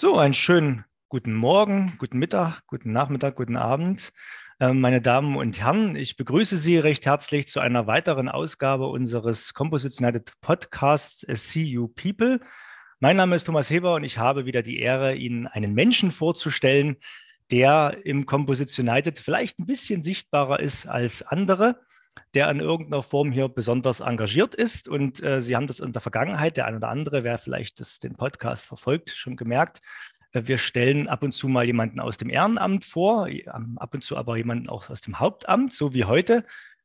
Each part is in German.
So, einen schönen guten Morgen, guten Mittag, guten Nachmittag, guten Abend. Ähm, meine Damen und Herren, ich begrüße Sie recht herzlich zu einer weiteren Ausgabe unseres Composites United Podcasts See You People. Mein Name ist Thomas Heber und ich habe wieder die Ehre, Ihnen einen Menschen vorzustellen, der im Composites United vielleicht ein bisschen sichtbarer ist als andere der in irgendeiner Form hier besonders engagiert ist. Und äh, Sie haben das in der Vergangenheit, der eine oder andere, wer vielleicht das, den Podcast verfolgt, schon gemerkt. Äh, wir stellen ab und zu mal jemanden aus dem Ehrenamt vor, ab und zu aber jemanden auch aus dem Hauptamt, so wie heute.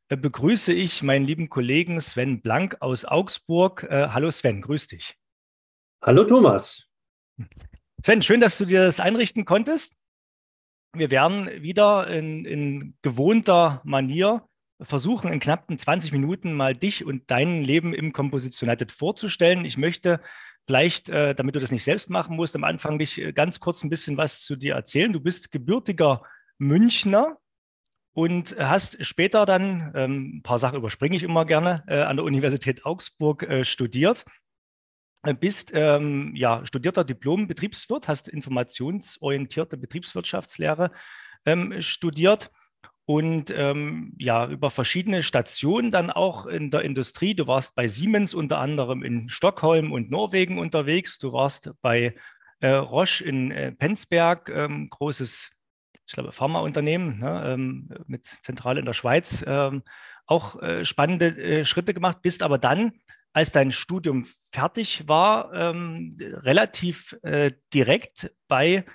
Äh, begrüße ich meinen lieben Kollegen Sven Blank aus Augsburg. Äh, hallo Sven, grüß dich. Hallo Thomas. Sven, schön, dass du dir das einrichten konntest. Wir werden wieder in, in gewohnter Manier versuchen, in knappen 20 Minuten mal dich und dein Leben im Composition United vorzustellen. Ich möchte vielleicht, äh, damit du das nicht selbst machen musst, am Anfang dich äh, ganz kurz ein bisschen was zu dir erzählen. Du bist gebürtiger Münchner und hast später dann, ähm, ein paar Sachen überspringe ich immer gerne, äh, an der Universität Augsburg studiert. Bist ähm, ja, studierter Diplom-Betriebswirt, hast informationsorientierte Betriebswirtschaftslehre ähm, studiert und ähm, ja, über verschiedene Stationen dann auch in der Industrie. Du warst bei Siemens unter anderem in Stockholm und Norwegen unterwegs. Du warst bei äh, Roche in äh, Penzberg, ähm, großes, ich glaube, Pharmaunternehmen ne, ähm, mit Zentrale in der Schweiz. Ähm, auch äh, spannende äh, Schritte gemacht, bist aber dann als dein Studium fertig war, ähm, relativ äh, direkt bei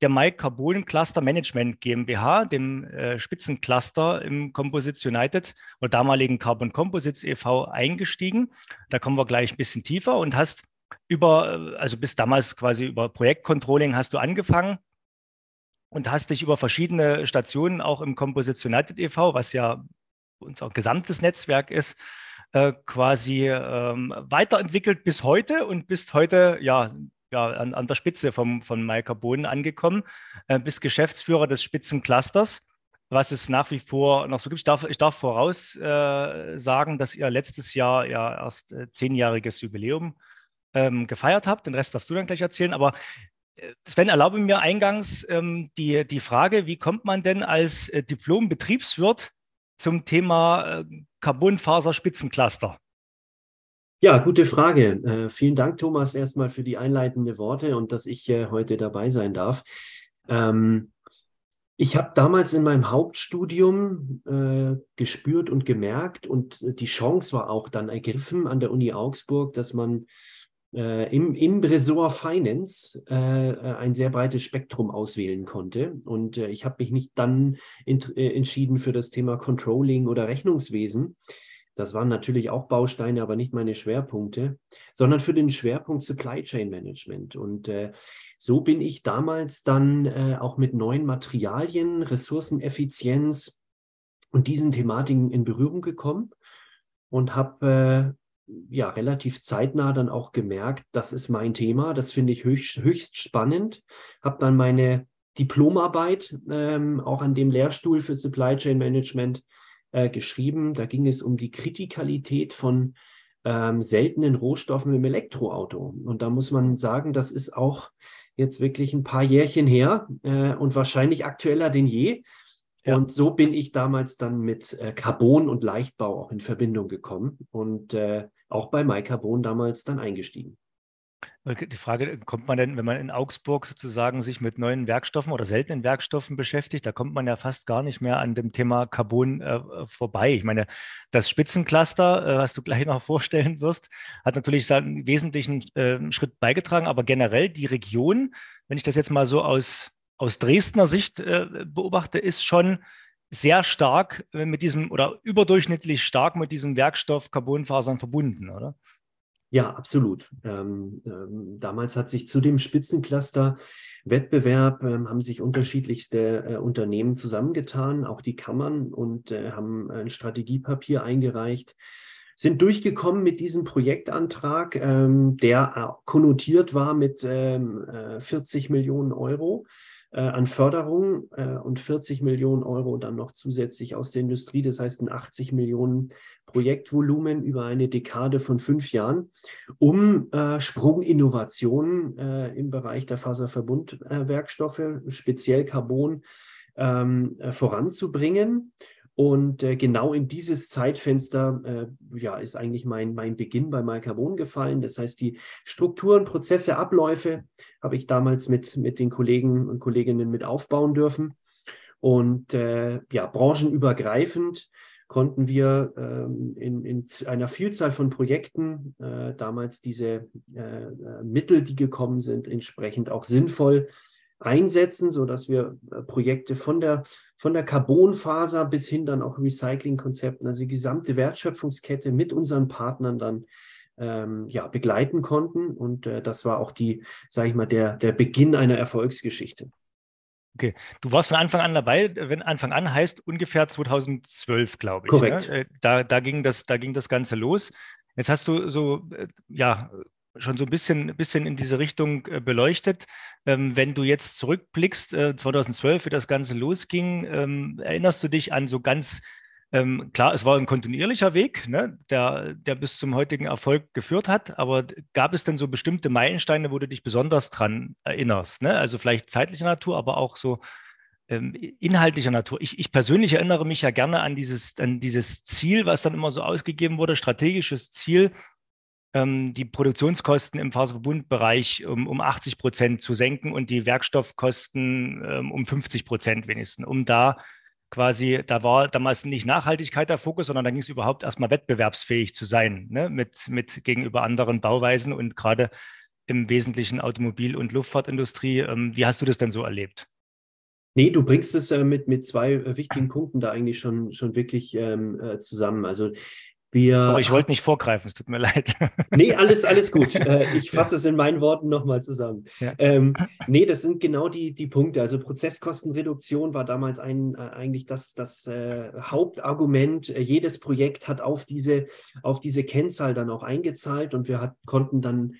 der Mike Carbon Cluster Management GmbH, dem äh, Spitzencluster im Composites United oder damaligen Carbon Composites e.V. eingestiegen. Da kommen wir gleich ein bisschen tiefer und hast über, äh, also bis damals quasi über Projektcontrolling hast du angefangen und hast dich über verschiedene Stationen auch im Composites United e.V., was ja unser gesamtes Netzwerk ist, äh, quasi ähm, weiterentwickelt bis heute und bist heute ja ja, an, an der Spitze vom, von Bohnen angekommen, äh, bist Geschäftsführer des Spitzenclusters, was es nach wie vor noch so gibt. Ich darf, ich darf voraus äh, dass ihr letztes Jahr ja erst äh, zehnjähriges Jubiläum ähm, gefeiert habt. Den Rest darfst du dann gleich erzählen. Aber äh, Sven, erlaube mir eingangs ähm, die, die Frage, wie kommt man denn als äh, Diplom-Betriebswirt zum Thema äh, Carbonfaser-Spitzencluster? Ja, gute Frage. Äh, vielen Dank, Thomas, erstmal für die einleitenden Worte und dass ich äh, heute dabei sein darf. Ähm, ich habe damals in meinem Hauptstudium äh, gespürt und gemerkt und die Chance war auch dann ergriffen an der Uni Augsburg, dass man äh, im, im Ressort Finance äh, ein sehr breites Spektrum auswählen konnte. Und äh, ich habe mich nicht dann entschieden für das Thema Controlling oder Rechnungswesen, das waren natürlich auch Bausteine, aber nicht meine Schwerpunkte, sondern für den Schwerpunkt Supply Chain Management. Und äh, so bin ich damals dann äh, auch mit neuen Materialien, Ressourceneffizienz und diesen Thematiken in Berührung gekommen und habe äh, ja relativ zeitnah dann auch gemerkt, das ist mein Thema, das finde ich höchst, höchst spannend. Habe dann meine Diplomarbeit ähm, auch an dem Lehrstuhl für Supply Chain Management äh, geschrieben. Da ging es um die Kritikalität von ähm, seltenen Rohstoffen im Elektroauto. Und da muss man sagen, das ist auch jetzt wirklich ein paar Jährchen her äh, und wahrscheinlich aktueller denn je. Ja. Und so bin ich damals dann mit äh, Carbon und Leichtbau auch in Verbindung gekommen und äh, auch bei MyCarbon damals dann eingestiegen. Die Frage, kommt man denn, wenn man in Augsburg sozusagen sich mit neuen Werkstoffen oder seltenen Werkstoffen beschäftigt, da kommt man ja fast gar nicht mehr an dem Thema Carbon äh, vorbei. Ich meine, das Spitzencluster, äh, was du gleich noch vorstellen wirst, hat natürlich einen wesentlichen äh, Schritt beigetragen, aber generell die Region, wenn ich das jetzt mal so aus, aus Dresdner Sicht äh, beobachte, ist schon sehr stark äh, mit diesem oder überdurchschnittlich stark mit diesem Werkstoff Carbonfasern verbunden, oder? Ja, absolut. Ähm, ähm, damals hat sich zu dem Spitzencluster Wettbewerb ähm, haben sich unterschiedlichste äh, Unternehmen zusammengetan, auch die Kammern und äh, haben ein Strategiepapier eingereicht, sind durchgekommen mit diesem Projektantrag, ähm, der konnotiert war mit 40 ähm, äh, Millionen Euro. Äh, an Förderung äh, und 40 Millionen Euro dann noch zusätzlich aus der Industrie. Das heißt ein 80 Millionen Projektvolumen über eine Dekade von fünf Jahren, um äh, Sprunginnovationen äh, im Bereich der Faserverbundwerkstoffe, speziell Carbon, ähm, äh, voranzubringen. Und äh, genau in dieses Zeitfenster äh, ja, ist eigentlich mein, mein Beginn bei Malcarbon gefallen. Das heißt, die Strukturen, Prozesse, Abläufe habe ich damals mit, mit den Kollegen und Kolleginnen mit aufbauen dürfen. Und äh, ja, branchenübergreifend konnten wir ähm, in, in, einer Vielzahl von Projekten äh, damals diese äh, äh, Mittel, die gekommen sind, entsprechend auch sinnvoll einsetzen, sodass wir äh, Projekte von der, von der Carbonfaser bis hin dann auch Recyclingkonzepten, also die gesamte Wertschöpfungskette mit unseren Partnern dann ähm, ja, begleiten konnten. Und äh, das war auch die, sage ich mal, der, der Beginn einer Erfolgsgeschichte. Okay, du warst von Anfang an dabei, wenn Anfang an heißt ungefähr 2012, glaube ich. Ne? Korrekt. Ne? Da, da, ging das, da ging das Ganze los. Jetzt hast du so, äh, ja, schon so ein bisschen, bisschen in diese Richtung äh, beleuchtet. Ähm, wenn du jetzt zurückblickst, äh, 2012, wie das Ganze losging, ähm, erinnerst du dich an so ganz ähm, klar, es war ein kontinuierlicher Weg, ne, der, der bis zum heutigen Erfolg geführt hat, aber gab es denn so bestimmte Meilensteine, wo du dich besonders dran erinnerst? Ne? Also vielleicht zeitlicher Natur, aber auch so inhaltlicher Natur. Ich, ich, persönlich erinnere mich ja gerne an dieses, an dieses Ziel, was dann immer so ausgegeben wurde, strategisches Ziel, die Produktionskosten im Faserverbundbereich um, um 80 Prozent zu senken und die Werkstoffkosten ähm, um 50 Prozent wenigstens, um da quasi, da war damals nicht Nachhaltigkeit der Fokus, sondern da ging es überhaupt erstmal wettbewerbsfähig zu sein, ne? mit, mit gegenüber anderen Bauweisen und gerade im Wesentlichen Automobil- und Luftfahrtindustrie. Ähm, wie hast du das denn so erlebt? Nee, du bringst es äh, mit, mit zwei äh, wichtigen Punkten da eigentlich schon, schon wirklich ähm, äh, zusammen. Also wir, Sorry, ich wollte nicht vorgreifen, es tut mir leid. Nee, alles, alles gut. Äh, ich fasse es in meinen Worten nochmal zusammen. Ja. Ähm, nee, das sind genau die, die Punkte. Also Prozesskostenreduktion war damals ein, äh, eigentlich das, das äh, Hauptargument. Jedes Projekt hat auf diese, auf diese Kennzahl dann auch eingezahlt und wir hat, konnten dann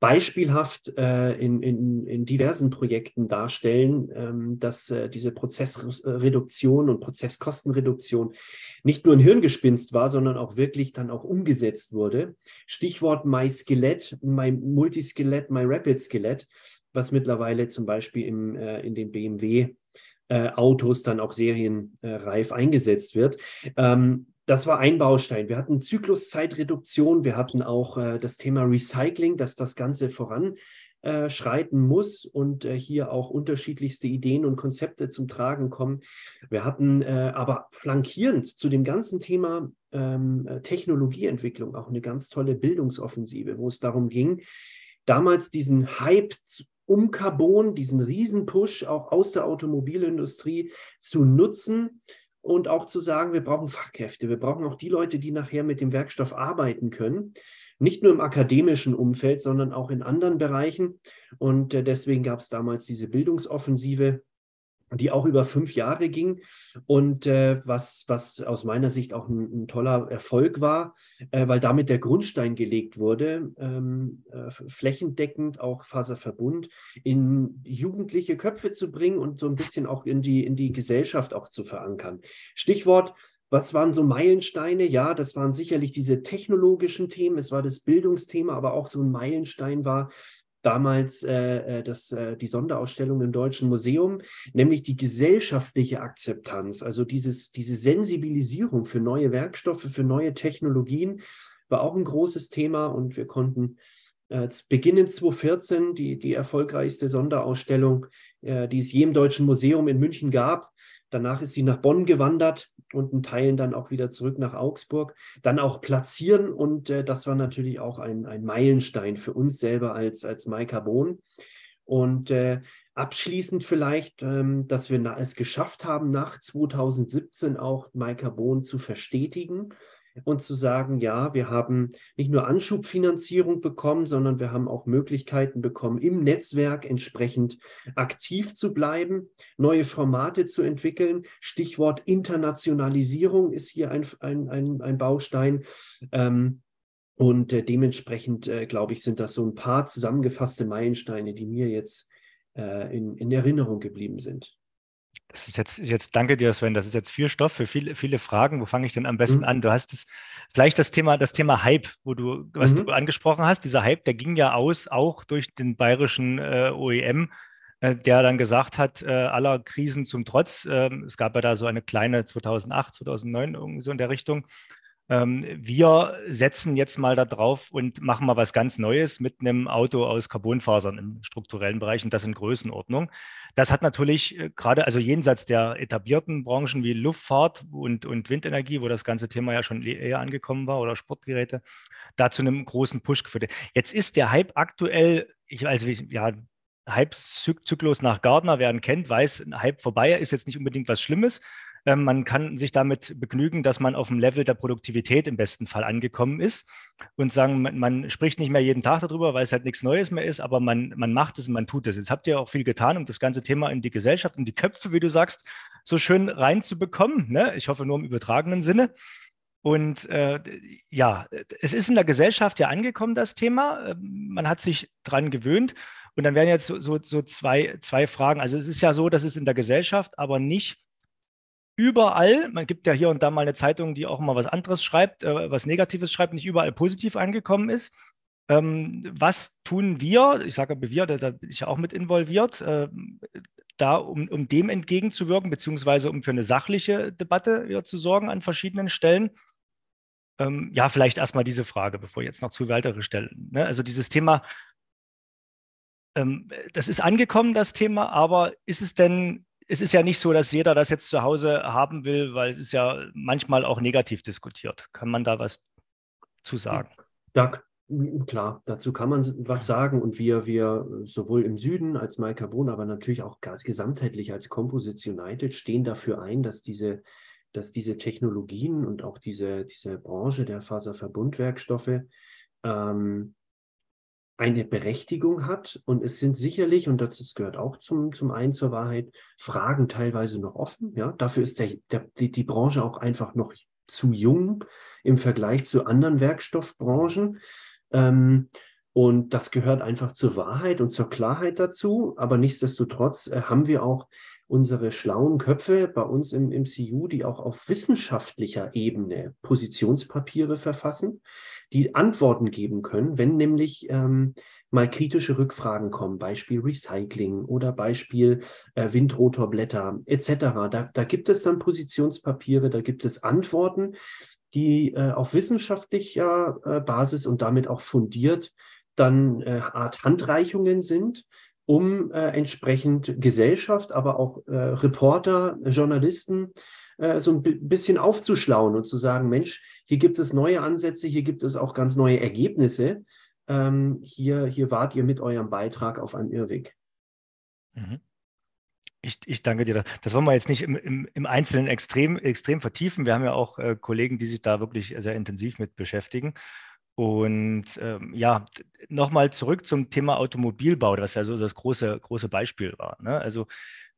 beispielhaft äh, in, in, in diversen Projekten darstellen, ähm, dass äh, diese Prozessreduktion und Prozesskostenreduktion nicht nur ein Hirngespinst war, sondern auch wirklich dann auch umgesetzt wurde. Stichwort MySkelett, My Multiskelett, MyRapid-Skelett, was mittlerweile zum Beispiel im, äh, in den BMW äh, Autos dann auch serienreif eingesetzt wird. Ähm, das war ein Baustein. Wir hatten Zykluszeitreduktion, wir hatten auch äh, das Thema Recycling, dass das Ganze voranschreiten äh, muss und äh, hier auch unterschiedlichste Ideen und Konzepte zum Tragen kommen. Wir hatten äh, aber flankierend zu dem ganzen Thema ähm, Technologieentwicklung auch eine ganz tolle Bildungsoffensive, wo es darum ging, damals diesen Hype um Carbon, diesen Riesenpush auch aus der Automobilindustrie zu nutzen, und auch zu sagen, wir brauchen Fachkräfte, wir brauchen auch die Leute, die nachher mit dem Werkstoff arbeiten können. Nicht nur im akademischen Umfeld, sondern auch in anderen Bereichen. Und äh, deswegen gab es damals diese Bildungsoffensive, die auch über fünf Jahre ging und äh, was, was aus meiner Sicht auch ein, ein toller Erfolg war, äh, weil damit der Grundstein gelegt wurde, ähm, äh, flächendeckend auch Faserverbund in jugendliche Köpfe zu bringen und so ein bisschen auch in die, in die Gesellschaft auch zu verankern. Stichwort was waren so Meilensteine? Ja, das waren sicherlich diese technologischen Themen, es war das Bildungsthema, aber auch so ein Meilenstein war, damals äh, äh, das, äh, die Sonderausstellung im Deutschen Museum, nämlich die gesellschaftliche Akzeptanz, also dieses, diese Sensibilisierung für neue Werkstoffe, für neue Technologien, war auch ein großes Thema und wir konnten äh, beginnen 2014 die, die erfolgreichste Sonderausstellung, äh, die es je im Deutschen Museum in München gab. Danach ist sie nach Bonn gewandert und in Teilen dann auch wieder zurück nach Augsburg, dann auch platzieren. Und äh, das war natürlich auch ein, ein Meilenstein für uns selber als, als MyCarbon. Und äh, abschließend vielleicht, ähm, dass wir es geschafft haben, nach 2017 auch MyCarbon zu verstetigen und zu sagen, ja, wir haben nicht nur Anschubfinanzierung bekommen, sondern wir haben auch Möglichkeiten bekommen, im Netzwerk entsprechend aktiv zu bleiben, neue Formate zu entwickeln. Stichwort Internationalisierung ist hier ein, ein, ein, ein Baustein. Ähm, und äh, dementsprechend, äh, glaube ich, sind das so ein paar zusammengefasste Meilensteine, die mir jetzt äh, in, in Erinnerung geblieben sind. Das ist jetzt, jetzt, danke dir, Sven. Das ist jetzt viel Stoff für viele, viele Fragen. Wo fange ich denn am besten mhm. an? Du hast es, vielleicht das Thema, das Thema Hype, wo du, was mhm. du angesprochen hast. Dieser Hype, der ging ja aus, auch durch den bayerischen äh, OEM, äh, der dann gesagt hat, äh, aller Krisen zum Trotz. Ähm, es gab ja da so eine kleine 2008, 2009, irgendwie so in der Richtung. Ähm, wir setzen jetzt mal da drauf und machen mal was ganz Neues mit einem Auto aus Carbonfasern im strukturellen Bereich und das in Größenordnung. Das hat natürlich äh, gerade, also jenseits der etablierten Branchen wie Luftfahrt und, und Windenergie, wo das ganze Thema ja schon eher angekommen war, oder Sportgeräte, da zu einem großen Push geführt. Jetzt ist der Hype aktuell, ich, also ja, Hype-Zyklus nach Gardner, wer ihn kennt, weiß, ein Hype vorbei ist jetzt nicht unbedingt was Schlimmes. Ähm, man kann sich damit begnügen, dass man auf dem Level der Produktivität im besten Fall angekommen ist und sagen, man, man, spricht nicht mehr jeden Tag darüber, weil es halt nichts Neues mehr ist, aber man, man macht es und man tut es. Jetzt habt ihr auch viel getan, um das ganze Thema in die Gesellschaft, in die Köpfe, wie du sagst, so schön reinzubekommen. Ne? Ich hoffe nur im übertragenen Sinne. Und äh, ja, es ist in der Gesellschaft ja angekommen, das Thema. Ähm, man hat sich dran gewöhnt. Und dann werden jetzt so, so, so zwei, zwei Fragen. Also es ist ja so, dass es in der Gesellschaft aber nicht überall, man gibt ja hier und da mal eine Zeitung, die auch mal was anderes schreibt, äh, was Negatives schreibt, nicht überall positiv angekommen ist. Ähm, was tun wir, ich sage wir, da, da, bin ich ja auch mit involviert, äh, da, um, um dem entgegenzuwirken, beziehungsweise um für eine sachliche Debatte wieder zu sorgen an verschiedenen Stellen? Ähm, ja, vielleicht erstmal diese Frage, bevor ich jetzt noch zu weitere stellen. Ne? Also dieses Thema, ähm, das ist angekommen, das Thema, aber ist es denn es ist ja nicht so, dass jeder das jetzt zu Hause haben will, weil es ist ja manchmal auch negativ diskutiert. Kann man da was zu sagen? Ja, klar, dazu kann man was sagen. Und wir, wir sowohl im Süden als Maikabon, aber natürlich auch ganz gesamtheitlich als Composites United stehen dafür ein, dass diese, dass diese Technologien und auch diese, diese Branche der Faserverbundwerkstoffe ähm, eine Berechtigung hat. Und es sind sicherlich, und das gehört auch zum, zum einen zur Wahrheit, Fragen teilweise noch offen. Ja? Dafür ist der, der, die, die Branche auch einfach noch zu jung im Vergleich zu anderen Werkstoffbranchen. Ähm, und das gehört einfach zur Wahrheit und zur Klarheit dazu. Aber nichtsdestotrotz äh, haben wir auch unsere schlauen Köpfe bei uns im, im CU, die auch auf wissenschaftlicher Ebene Positionspapiere verfassen, die Antworten geben können, wenn nämlich ähm, mal kritische Rückfragen kommen, Beispiel Recycling oder Beispiel äh, Windrotorblätter etc. Da, da gibt es dann Positionspapiere, da gibt es Antworten, die äh, auf wissenschaftlicher äh, Basis und damit auch fundiert dann äh, Art Handreichungen sind, um äh, entsprechend Gesellschaft, aber auch äh, Reporter, Journalisten äh, so ein bisschen aufzuschlauen und zu sagen, Mensch, hier gibt es neue Ansätze, hier gibt es auch ganz neue Ergebnisse. Ähm, hier, hier wart ihr mit eurem Beitrag auf einem Irrweg. Mhm. Ich, ich, danke dir. Das wollen wir jetzt nicht im, im, im Einzelnen extrem, extrem vertiefen. Wir haben ja auch äh, Kollegen, die sich da wirklich sehr intensiv mit beschäftigen. Und ähm, ja, nochmal zurück zum Thema Automobilbau, was ja so das große, große Beispiel war. Ne? Also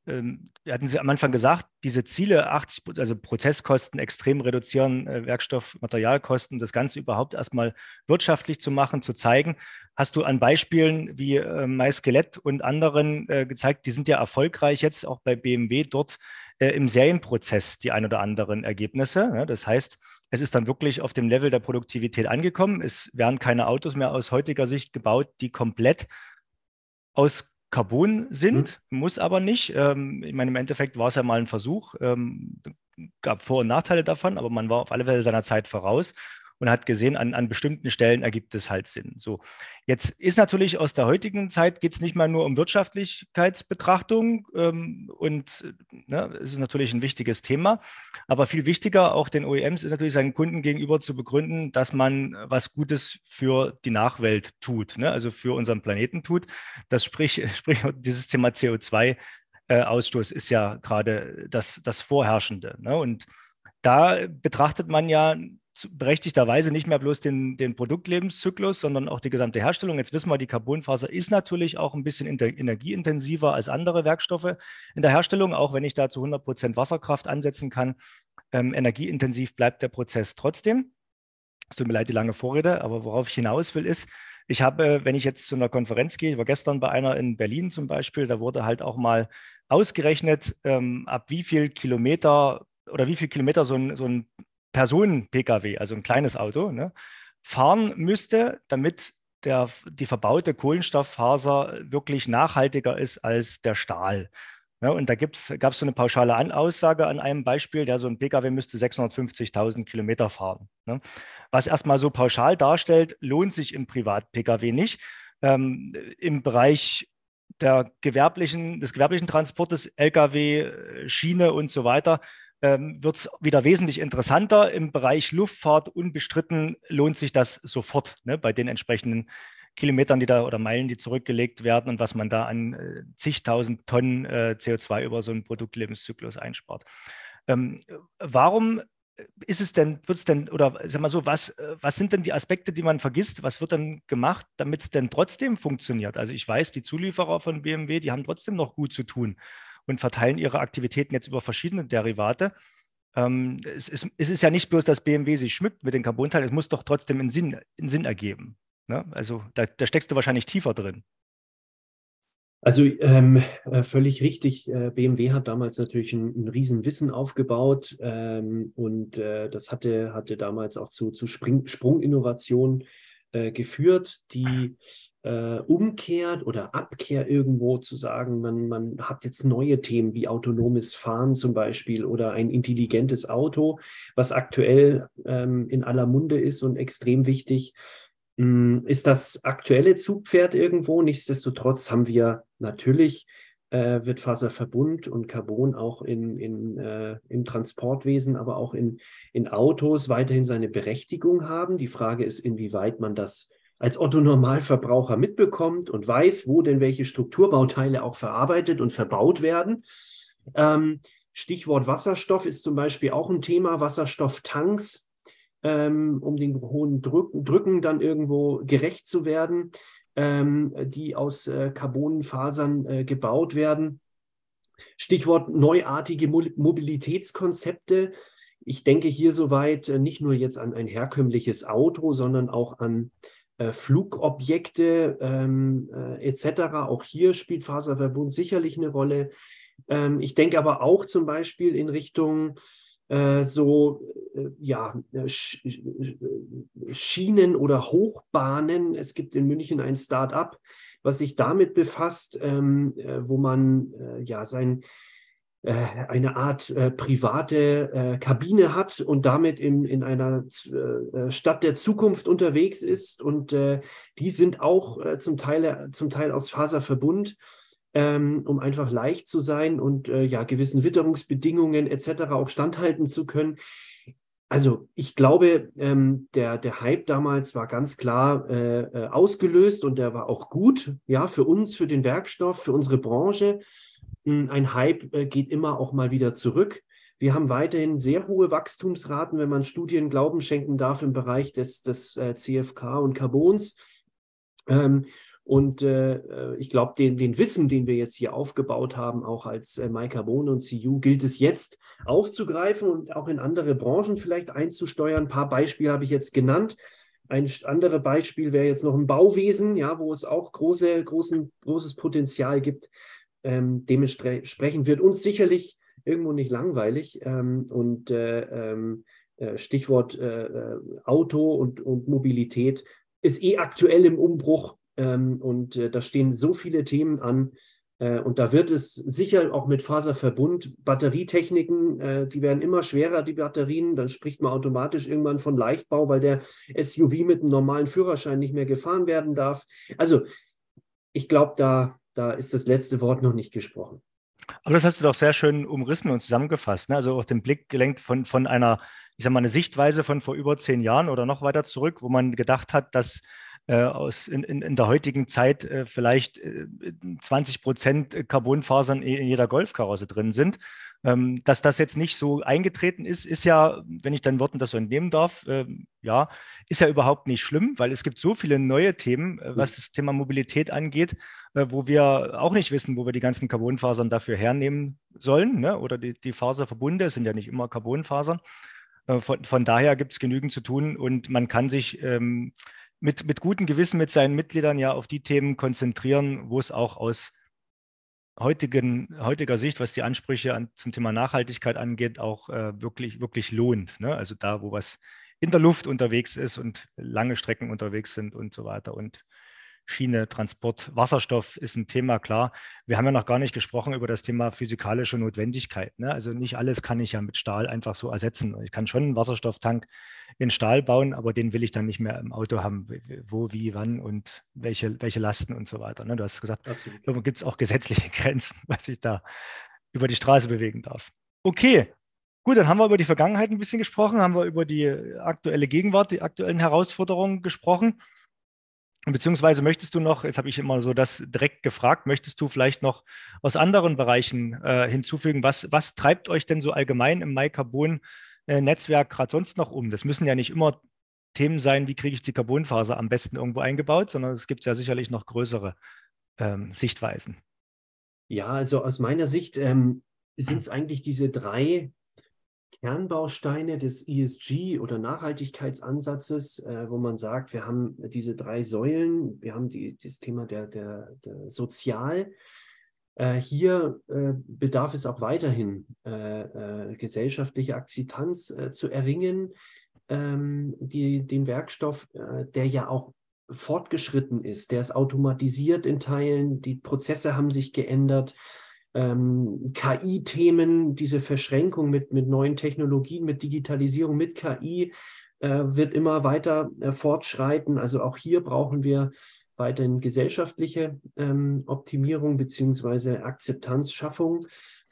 ähm, hatten Sie am Anfang gesagt, diese Ziele, 80, also Prozesskosten extrem reduzieren, äh, Werkstoff, Materialkosten, das Ganze überhaupt erstmal wirtschaftlich zu machen, zu zeigen. Hast du an Beispielen wie äh, MySkelett und anderen äh, gezeigt, die sind ja erfolgreich jetzt auch bei BMW dort äh, im Serienprozess die ein oder anderen Ergebnisse. Ja? Das heißt, es ist dann wirklich auf dem Level der Produktivität angekommen. Es werden keine Autos mehr aus heutiger Sicht gebaut, die komplett aus Carbon sind, mhm. muss aber nicht. Ähm, ich meine, im Endeffekt war es ja mal ein Versuch, ähm, gab Vor- und Nachteile davon, aber man war auf alle Fälle seiner Zeit voraus und hat gesehen, an, an bestimmten Stellen ergibt es halt Sinn. So, jetzt ist natürlich aus der heutigen Zeit geht es nicht mehr nur um Wirtschaftlichkeitsbetrachtung ähm, und ne, es ist natürlich ein wichtiges Thema, aber viel wichtiger auch den OEMs ist natürlich seinen Kunden gegenüber zu begründen, dass man was Gutes für die Nachwelt tut, ne? also für unseren Planeten tut. Das sprich, sprich dieses Thema CO2 äh, Ausstoß ist ja gerade das, das Vorherrschende. Ne? Und da betrachtet man ja berechtigterweise nicht mehr bloß den, den Produktlebenszyklus, sondern auch die gesamte Herstellung. Jetzt wissen wir, die Carbonfaser ist natürlich auch ein bisschen energieintensiver als andere Werkstoffe in der Herstellung, auch wenn ich da zu 100 Prozent Wasserkraft ansetzen kann. Ähm, energieintensiv bleibt der Prozess trotzdem. Es tut mir leid, die lange Vorrede, aber worauf ich hinaus will, ist, Ich habe, wenn ich jetzt zu einer Konferenz gehe, ich war gestern bei einer in Berlin zum Beispiel, da wurde halt auch mal ausgerechnet, ähm, ab wie viel Kilometer oder wie viel Kilometer so ein, so ein Personen-Pkw, also ein kleines Auto, ne, fahren müsste, damit der, die verbaute Kohlenstofffaser wirklich nachhaltiger ist als der Stahl. Ja, und da gab es so eine pauschale An Aussage an einem Beispiel, der so ein Pkw müsste 650.000 Kilometer fahren. Ne? Was erstmal so pauschal darstellt, lohnt sich im Privat-Pkw nicht. Ähm, Im Bereich gewerblichen, des gewerblichen Transportes, Lkw, Schiene und so weiter, wird es wieder wesentlich interessanter. Im Bereich Luftfahrt unbestritten lohnt sich das sofort ne, bei den entsprechenden Kilometern, die da oder Meilen, die zurückgelegt werden und was man da an äh, zigtausend Tonnen äh, CO2 über so einen Produktlebenszyklus einspart. Ähm, warum ist es denn, wird es denn, oder sag mal so, was, äh, was sind denn die Aspekte, die man vergisst? Was wird dann gemacht, damit es denn trotzdem funktioniert? Also ich weiß, die Zulieferer von BMW, die haben trotzdem noch gut zu tun und verteilen ihre Aktivitäten jetzt über verschiedene Derivate. Ähm, es, ist, es, ist, ja nicht bloß, dass BMW sich schmückt mit den Carbonteilen, es muss doch trotzdem einen Sinn, einen Sinn ergeben. Ne? Also da, da, steckst du wahrscheinlich tiefer drin. Also ähm, äh, völlig richtig. Äh, BMW hat damals natürlich ein, ein Riesenwissen aufgebaut ähm, und äh, das hatte, hatte damals auch zu, zu Sprunginnovationen äh, geführt, die äh, umkehrt oder Abkehr irgendwo zu sagen, man, man hat jetzt neue Themen wie autonomes Fahren zum Beispiel oder ein intelligentes Auto, was aktuell ähm, in aller Munde ist und extrem wichtig hm, ist das aktuelle Zugpferd irgendwo. Nichtsdestotrotz haben wir natürlich äh, wird Faserverbund und Carbon auch in, in, äh, im Transportwesen, aber auch in, in Autos weiterhin seine Berechtigung haben. Die Frage ist, inwieweit man das als Otto Normalverbraucher mitbekommt und weiß, wo denn welche Strukturbauteile auch verarbeitet und verbaut werden. Ähm, Stichwort Wasserstoff ist zum Beispiel auch ein Thema. Wasserstofftanks ähm, um den hohen Drück, Drücken dann irgendwo gerecht zu werden, ähm, die aus äh, Carbonfasern äh, gebaut werden. Stichwort neuartige Mo Mobilitätskonzepte. Ich denke hier soweit äh, nicht nur jetzt an ein herkömmliches Auto, sondern auch an äh, Flugobjekte ähm, äh, etc. Auch hier spielt Faserverbund sicherlich eine Rolle. Ähm, ich denke aber auch zum Beispiel in Richtung so äh, ja, äh, Schienen oder Hochbahnen. Es gibt in München ein Start-up, was sich damit befasst, ähm, wo man ja sein eine Art private Kabine hat und damit in, in einer Stadt der Zukunft unterwegs ist. Und die sind auch zum, Teil, zum Teil aus Faserverbund ähm, um einfach leicht zu sein und äh, ja gewissen Witterungsbedingungen etc. auch standhalten zu können. Also ich glaube, ähm, der, der Hype damals war ganz klar äh, äh, ausgelöst und der war auch gut, ja, für uns, für den Werkstoff, für unsere Branche. Hm, ein Hype äh, geht immer auch mal wieder zurück. Wir haben weiterhin sehr hohe Wachstumsraten, wenn man Studien Glauben schenken darf im Bereich des, des äh, CFK und Carbons. Ähm, und äh, äh, ich glaube, den, den Wissen, den wir jetzt hier aufgebaut haben, auch als äh, Maikarbon und CU, gilt es jetzt aufzugreifen und auch in andere Branchen vielleicht einzusteuern. Ein paar Beispiele habe ich jetzt genannt. Ein anderes Beispiel wäre jetzt noch ein Bauwesen, ja, wo es auch große, großen, großes Potenzial gibt. Ähm, dementsprechend wird uns sicherlich irgendwo nicht langweilig. Ähm, und äh, ähm, äh, Stichwort äh, Auto und, und Mobilität ist eh aktuell im Umbruch. Ähm, und äh, da stehen so viele Themen an. Äh, und da wird es sicher auch mit Faserverbund, Batterietechniken, äh, die werden immer schwerer, die Batterien. Dann spricht man automatisch irgendwann von Leichtbau, weil der SUV mit einem normalen Führerschein nicht mehr gefahren werden darf. Also ich glaube, da, da ist das letzte Wort noch nicht gesprochen. Aber das hast du doch sehr schön umrissen und zusammengefasst. Ne? Also auch den Blick gelenkt von, von einer, ich sag mal, eine Sichtweise von vor über zehn Jahren oder noch weiter zurück, wo man gedacht hat, dass aus, in, in, in, der heutigen Zeit äh, vielleicht äh, 20 Prozent Carbonfasern in jeder Golfkarosse drin sind. Ähm, dass das jetzt nicht so eingetreten ist, ist ja, wenn ich deinen Worten das so entnehmen darf, äh, ja, ist ja überhaupt nicht schlimm, weil es gibt so viele neue Themen, äh, was das Thema Mobilität angeht, äh, wo wir auch nicht wissen, wo wir die ganzen Carbonfasern dafür hernehmen sollen. Ne? Oder die, die Faserverbunde sind ja nicht immer Carbonfasern. Von, von, daher gibt es genügend zu tun und man kann sich ähm, mit, mit gutem Gewissen mit seinen Mitgliedern ja auf die Themen konzentrieren, wo es auch aus heutigen, heutiger Sicht, was die Ansprüche an, zum Thema Nachhaltigkeit angeht, auch äh, wirklich, wirklich lohnt. Ne? Also da, wo was in der Luft unterwegs ist und lange Strecken unterwegs sind und so weiter. Und Schiene, Transport, Wasserstoff ist ein Thema, klar. Wir haben ja noch gar nicht gesprochen über das Thema physikalische Notwendigkeit. Ne? Also nicht alles kann ich ja mit Stahl einfach so ersetzen. Ich kann schon einen Wasserstofftank in Stahl bauen, aber den will ich dann nicht mehr im Auto haben. Wo, wie, wann und welche, welche Lasten und so weiter. Ne? Du hast gesagt, da gibt es auch gesetzliche Grenzen, was ich da über die Straße bewegen darf. Okay, Gut, dann haben wir über die Vergangenheit ein bisschen gesprochen, haben wir über die aktuelle Gegenwart, die aktuellen Herausforderungen gesprochen. Beziehungsweise möchtest du noch, jetzt habe ich immer so das direkt gefragt, möchtest du vielleicht noch aus anderen Bereichen äh, hinzufügen? Was, was treibt euch denn so allgemein im MyCarbon-Netzwerk gerade sonst noch um? Das müssen ja nicht immer Themen sein, wie kriege ich die Carbonfaser am besten irgendwo eingebaut, sondern es gibt ja sicherlich noch größere ähm, Sichtweisen. Ja, also aus meiner Sicht ähm, sind es eigentlich diese drei Kernbausteine des ESG oder Nachhaltigkeitsansatzes, äh, wo man sagt, wir haben diese drei Säulen, wir haben die, das Thema der, der, der Sozial. Äh, hier äh, bedarf es auch weiterhin äh, äh, gesellschaftliche Akzeptanz äh, zu erringen, ähm, die, den Werkstoff, der ja auch fortgeschritten ist, der ist automatisiert in Teilen, die Prozesse haben sich geändert ähm, KI-Themen, diese Verschränkung mit, mit neuen Technologien, mit Digitalisierung, mit KI äh, wird immer weiter äh, fortschreiten. Also auch hier brauchen wir weiterhin gesellschaftliche ähm, Optimierung beziehungsweise Akzeptanzschaffung.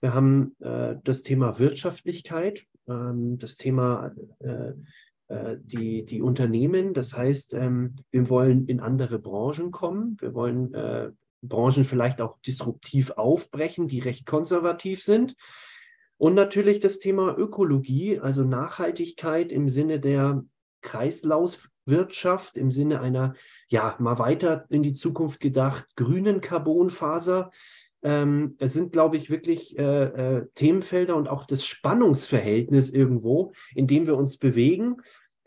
Wir haben äh, das Thema Wirtschaftlichkeit, ähm, das Thema äh, äh, die, die Unternehmen. Das heißt, ähm, wir wollen in andere Branchen kommen. Wir wollen äh, Branchen vielleicht auch disruptiv aufbrechen, die recht konservativ sind. Und natürlich das Thema Ökologie, also Nachhaltigkeit im Sinne der Kreislaufwirtschaft, im Sinne einer, ja, mal weiter in die Zukunft gedacht, grünen Carbonfaser. Ähm, es sind, glaube ich, wirklich äh, äh, Themenfelder und auch das Spannungsverhältnis irgendwo, in dem wir uns bewegen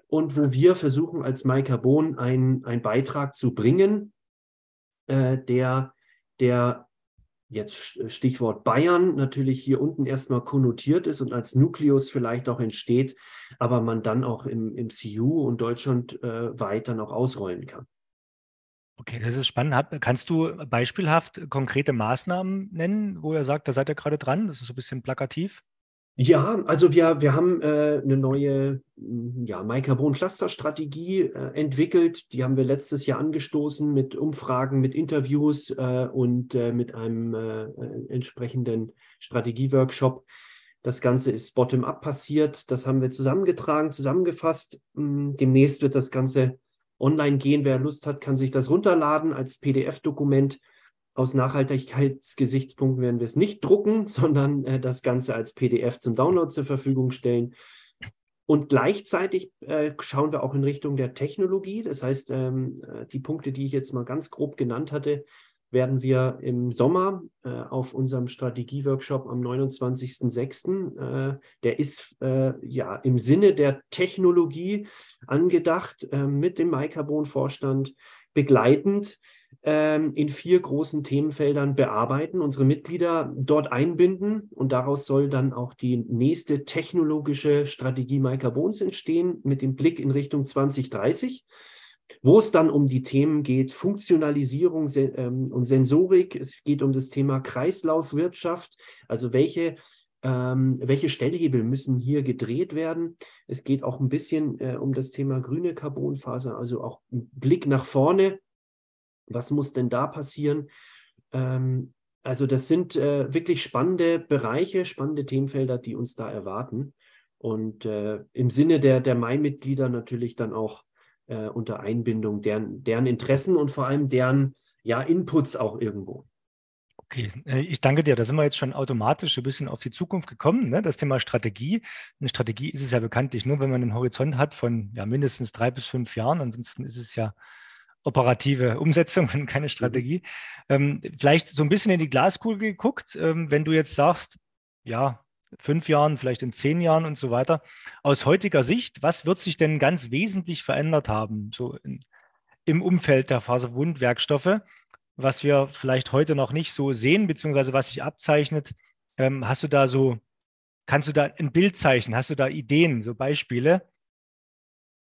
und wo wir versuchen, als MyCarbon einen, einen Beitrag zu bringen, äh, der, der jetzt Stichwort Bayern natürlich hier unten erstmal konnotiert ist und als Nukleus vielleicht auch entsteht, aber man dann auch im, im CU und Deutschland äh, weit dann auch ausrollen kann. Okay, das ist spannend. Kannst du beispielhaft konkrete Maßnahmen nennen, wo ihr sagt, da seid ihr gerade dran? Das ist so ein bisschen plakativ. Ja, also wir, wir haben äh, eine neue mm, ja, MyCarbon-Cluster-Strategie äh, entwickelt. Die haben wir letztes Jahr angestoßen mit Umfragen, mit Interviews äh, und äh, mit einem äh, äh, entsprechenden Strategieworkshop. Das Ganze ist bottom-up passiert. Das haben wir zusammengetragen, zusammengefasst. Mm, demnächst wird das Ganze online gehen. Wer Lust hat, kann sich das runterladen als PDF-Dokument aus Nachhaltigkeitsgesichtspunkten werden wir es nicht drucken, sondern äh, das Ganze als PDF zum Download zur Verfügung stellen. Und gleichzeitig äh, schauen wir auch in Richtung der Technologie. Das heißt, ähm, äh, die Punkte, die ich jetzt mal ganz grob genannt hatte, werden wir im Sommer äh, auf unserem Strategieworkshop am 29.06. Äh, der ist äh, ja im Sinne der Technologie angedacht äh, mit dem MyCarbon-Vorstand begleitend in vier großen Themenfeldern bearbeiten, unsere Mitglieder dort einbinden und daraus soll dann auch die nächste technologische Strategie MyCarbons entstehen mit dem Blick in Richtung 2030 wo es dann um die Themen geht, Funktionalisierung ähm, und Sensorik. Es geht um das Thema Kreislaufwirtschaft, also welche, ähm, welche Stellhebel müssen hier gedreht werden. Es geht auch ein bisschen äh, um das Thema grüne Carbonfaser, also auch ein Blick nach vorne was muss denn da passieren? Ähm, also das sind äh, wirklich spannende Bereiche, spannende Themenfelder, die uns da erwarten. Und äh, im Sinne der, der Mai-Mitglieder natürlich dann auch äh, unter Einbindung deren, deren Interessen und vor allem deren ja, Inputs auch irgendwo. Okay, äh, ich danke dir. Da sind wir jetzt schon automatisch ein bisschen auf die Zukunft gekommen. Ne? Das Thema Strategie. Eine Strategie ist es ja bekanntlich nur, wenn man einen Horizont hat von ja, mindestens drei bis fünf Jahren. Ansonsten ist es ja operative Umsetzung und keine mhm. Strategie. Ähm, vielleicht so ein bisschen in die Glaskugel geguckt, ähm, wenn du jetzt sagst, ja, fünf Jahren, vielleicht in zehn Jahren und so weiter. Aus heutiger Sicht, was wird sich denn ganz wesentlich verändert haben? So in, im Umfeld der Faserverbundwerkstoffe, was wir vielleicht heute noch nicht so sehen, beziehungsweise was sich abzeichnet. Ähm, hast du da so, kannst du da ein Bild zeichnen? Hast du da Ideen, so Beispiele?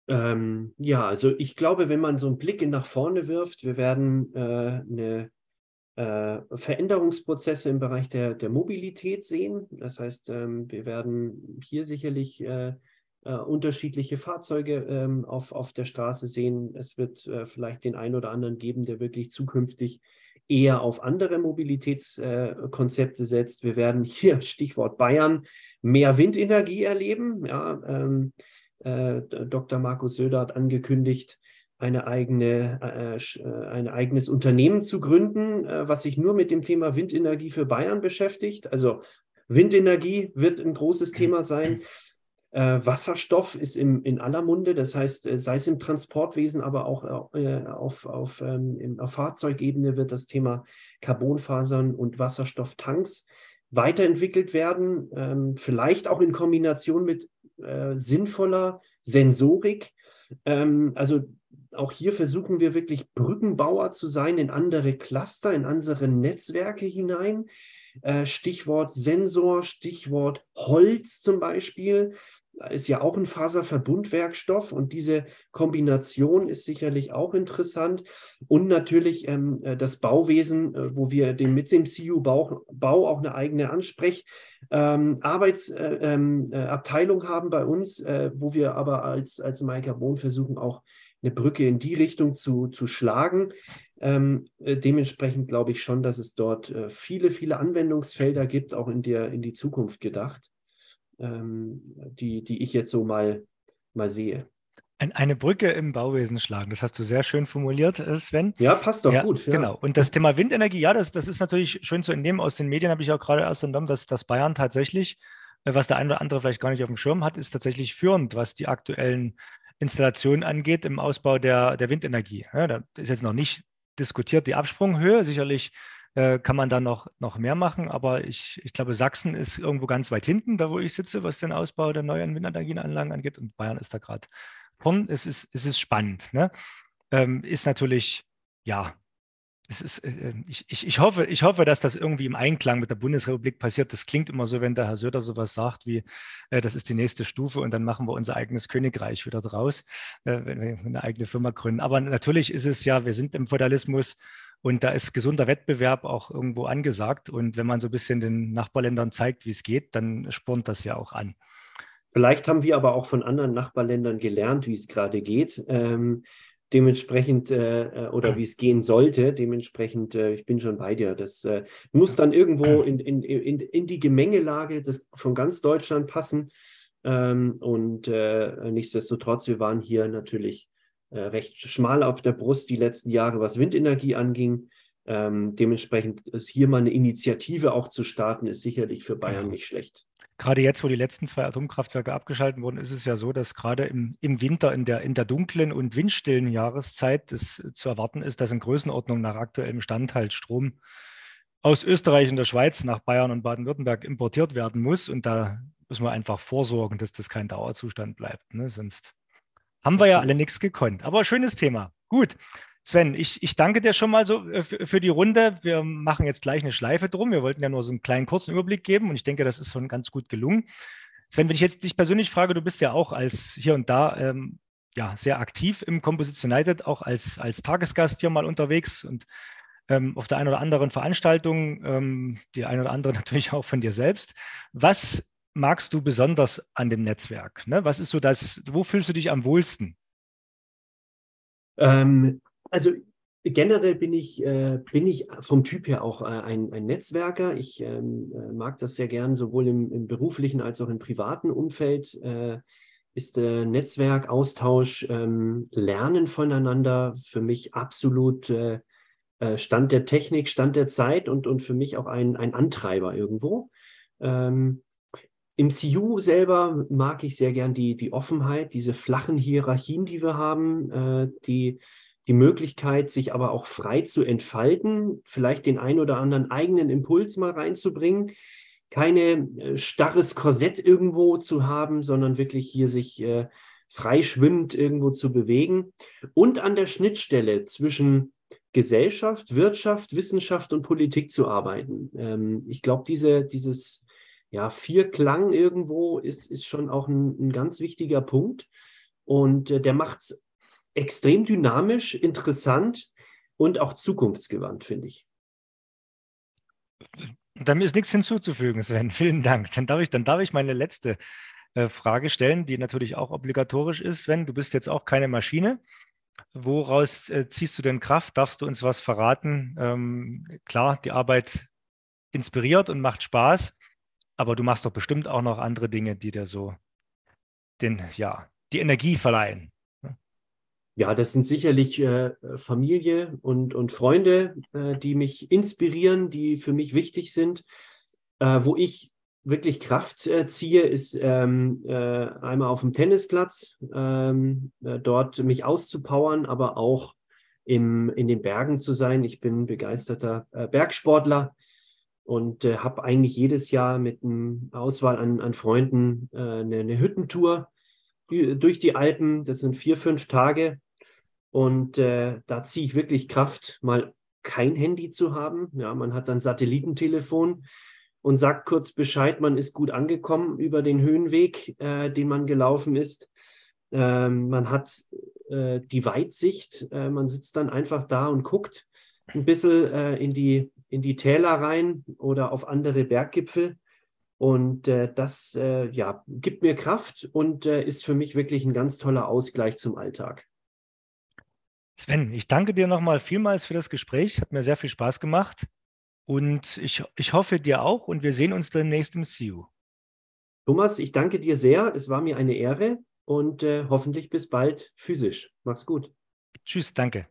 Ähm, ja, also ich glaube, wenn man so einen Blick nach vorne wirft, wir werden äh, eine äh, Veränderungsprozesse im Bereich der, der Mobilität sehen. Das heißt, ähm, wir werden hier sicherlich äh, äh, unterschiedliche Fahrzeuge ähm, auf, auf der Straße sehen. Es wird äh, vielleicht den einen oder anderen geben, der wirklich zukünftig eher auf andere Mobilitätskonzepte äh, setzt. Wir werden hier, Stichwort Bayern, mehr Windenergie erleben. Ja, ähm, äh, Dr. Markus Söder hat angekündigt, eine eigene, äh, äh, ein eigenes Unternehmen zu gründen, was sich nur mit dem Thema Windenergie für Bayern beschäftigt. Also Windenergie wird ein großes Thema sein. Wasserstoff ist im, in aller Munde, das heißt, sei es im Transportwesen, aber auch auf, auf, ähm, auf Fahrzeugebene wird das Thema Carbonfasern und Wasserstofftanks weiterentwickelt werden, ähm, vielleicht auch in Kombination mit äh, sinnvoller Sensorik. Ähm, also auch hier versuchen wir wirklich Brückenbauer zu sein in andere Cluster, in andere Netzwerke hinein. Äh, Stichwort Sensor, Stichwort Holz zum Beispiel ist ja auch ein Faserverbundwerkstoff und diese Kombination ist sicherlich auch interessant. Und natürlich ähm, äh, das Bauwesen, äh, wo wir den, mit dem CU-Bau Bau auch eine eigene Ansprech-Arbeitsabteilung ähm, äh, ähm, haben bei uns, äh, wo wir aber als, als Maikarbon versuchen, auch eine Brücke in die Richtung zu, zu schlagen. Ähm, äh, dementsprechend glaube ich schon, dass es dort äh, viele, viele Anwendungsfelder gibt, auch in, der, in die Zukunft gedacht die, die ich jetzt so mal, mal sehe. Eine Brücke im Bauwesen schlagen, das hast du sehr schön formuliert, äh, Sven. Ja, passt doch ja, gut. Ja. Genau. Und das Thema Windenergie, ja, das, das ist natürlich schön zu entnehmen. Aus den Medien habe ich auch gerade erst entnommen, dass, dass Bayern tatsächlich, äh, was der eine oder andere vielleicht gar nicht auf dem Schirm hat, ist tatsächlich führend, was die aktuellen Installationen angeht im Ausbau der, der Windenergie. Ja, da ist jetzt noch nicht diskutiert die Absprunghöhe, sicherlich äh, kann man da noch, noch mehr machen. Aber ich, ich glaube, Sachsen ist irgendwo ganz weit hinten, da wo ich sitze, was den Ausbau der neuen Windenergienanlagen angeht. Und Bayern ist da gerade vorn. Es ist, es ist spannend. Ne? Ähm, ist natürlich, ja, ist, äh, äh, ich, ich, ich, hoffe, ich hoffe, dass das irgendwie im Einklang mit der Bundesrepublik passiert. Das klingt immer so, wenn der Herr Söder sowas sagt, wie das ist die nächste Stufe und dann machen wir unser eigenes Königreich wieder draus, wenn wir eine eigene Firma gründen. Aber natürlich ist es ja, wir sind im Feudalismus und da ist gesunder Wettbewerb auch irgendwo angesagt. Und wenn man so ein bisschen den Nachbarländern zeigt, wie es geht, dann spornt das ja auch an. Vielleicht haben wir aber auch von anderen Nachbarländern gelernt, wie es gerade geht. Ähm, dementsprechend äh, äh oder wie es gehen sollte. Dementsprechend, äh, ich bin schon bei dir. Das äh, muss dann irgendwo in, in, in, in die Gemengelage des, von ganz Deutschland passen. Ähm, und äh, nichtsdestotrotz, wir waren hier natürlich recht schmal auf der Brust die letzten Jahre, was Windenergie anging. Ähm, dementsprechend ist hier mal eine Initiative auch zu starten, ist sicherlich für Bayern ja. nicht schlecht. Gerade jetzt, wo die letzten zwei Atomkraftwerke abgeschaltet wurden, ist es ja so, dass gerade im, im Winter, in der, in der dunklen und windstillen Jahreszeit es zu erwarten ist, dass in Größenordnung nach aktuellem Stand halt Strom aus Österreich und der Schweiz nach Bayern und Baden-Württemberg importiert werden muss. Und da müssen wir einfach vorsorgen, dass das kein Dauerzustand bleibt. Ne? Sonst haben wir ja alle nichts gekonnt. Aber schönes Thema. Gut. Sven, ich, ich danke dir schon mal so äh, für, für, die Runde. Wir machen jetzt gleich eine Schleife drum. Wir wollten ja nur so einen kleinen kurzen Überblick geben und ich denke, das ist schon ganz gut gelungen. Sven, wenn ich jetzt dich persönlich frage, du bist ja auch als hier und da ähm, ja, sehr aktiv im Composition United, auch als, als Tagesgast hier mal unterwegs und ähm, auf der einen oder anderen Veranstaltung, ähm, die eine oder andere natürlich auch von dir selbst. Was magst du besonders an dem Netzwerk? Ne? Was ist so das, wo fühlst du dich am wohlsten? Ähm, also generell bin ich, äh, bin ich vom Typ her auch äh, ein, ein, Netzwerker. Ich ähm, äh, mag das sehr gern, sowohl im, im, beruflichen als auch im privaten Umfeld. Äh, ist Netzwerk, Austausch, ähm, Lernen voneinander für mich absolut äh, äh, Stand der Technik, Stand der Zeit und, und für mich auch ein, ein Antreiber irgendwo. Ähm, im CU selber mag ich sehr gern die, die Offenheit, diese flachen Hierarchien, die wir haben, äh, die, die Möglichkeit, sich aber auch frei zu entfalten, vielleicht den ein oder anderen eigenen Impuls mal reinzubringen, keine äh, starres Korsett irgendwo zu haben, sondern wirklich hier sich äh, frei schwimmend irgendwo zu bewegen und an der Schnittstelle zwischen Gesellschaft, Wirtschaft, Wissenschaft und Politik zu arbeiten. Ähm, ich glaube, diese, dieses ja, Vierklang irgendwo ist, ist schon auch ein, ein ganz wichtiger Punkt. Und äh, der macht es extrem dynamisch, interessant und auch zukunftsgewandt, finde ich. Dem ist nichts hinzuzufügen, Sven. Vielen Dank. Dann darf ich, dann darf ich meine letzte äh, Frage stellen, die natürlich auch obligatorisch ist. Sven, du bist jetzt auch keine Maschine. Woraus äh, ziehst du denn Kraft? Darfst du uns was verraten? Ähm, klar, die Arbeit inspiriert und macht Spaß, aber du machst doch bestimmt auch noch andere Dinge, die dir so den, ja, die Energie verleihen. Ja, das sind sicherlich äh, Familie und, und Freunde, äh, die mich inspirieren, die für mich wichtig sind. Äh, wo ich wirklich Kraft äh, ziehe, ist ähm, äh, einmal auf dem Tennisplatz, ähm, äh, dort mich auszupowern, aber auch im, in den Bergen zu sein. Ich bin begeisterter Bergsportler und habe eigentlich jedes Jahr mit einer Auswahl an, an Freunden eine, eine Hüttentour durch die Alpen. Das sind vier, fünf Tage und äh, da ziehe ich wirklich Kraft, mal kein Handy zu haben. Ja, man hat dann Satellitentelefon und sagt kurz Bescheid, man ist gut angekommen über den Höhenweg, äh, den man gelaufen ist. Ähm, man hat äh, die Weitsicht, äh, man sitzt dann einfach da und guckt ein bisschen äh, in, die, in die Täler rein oder auf andere Berggipfel. Und äh, das ja, gibt mir Kraft und ist für mich wirklich ein ganz toller Ausgleich zum Alltag. Sven, ich danke dir nochmal vielmals für das Gespräch. Hat mir sehr viel Spaß gemacht. Und ich, ich hoffe dir auch und wir sehen uns demnächst im CU. Thomas, ich danke dir sehr. Es war mir eine Ehre und äh, hoffentlich bis bald physisch. Mach's gut. Tschüss, danke.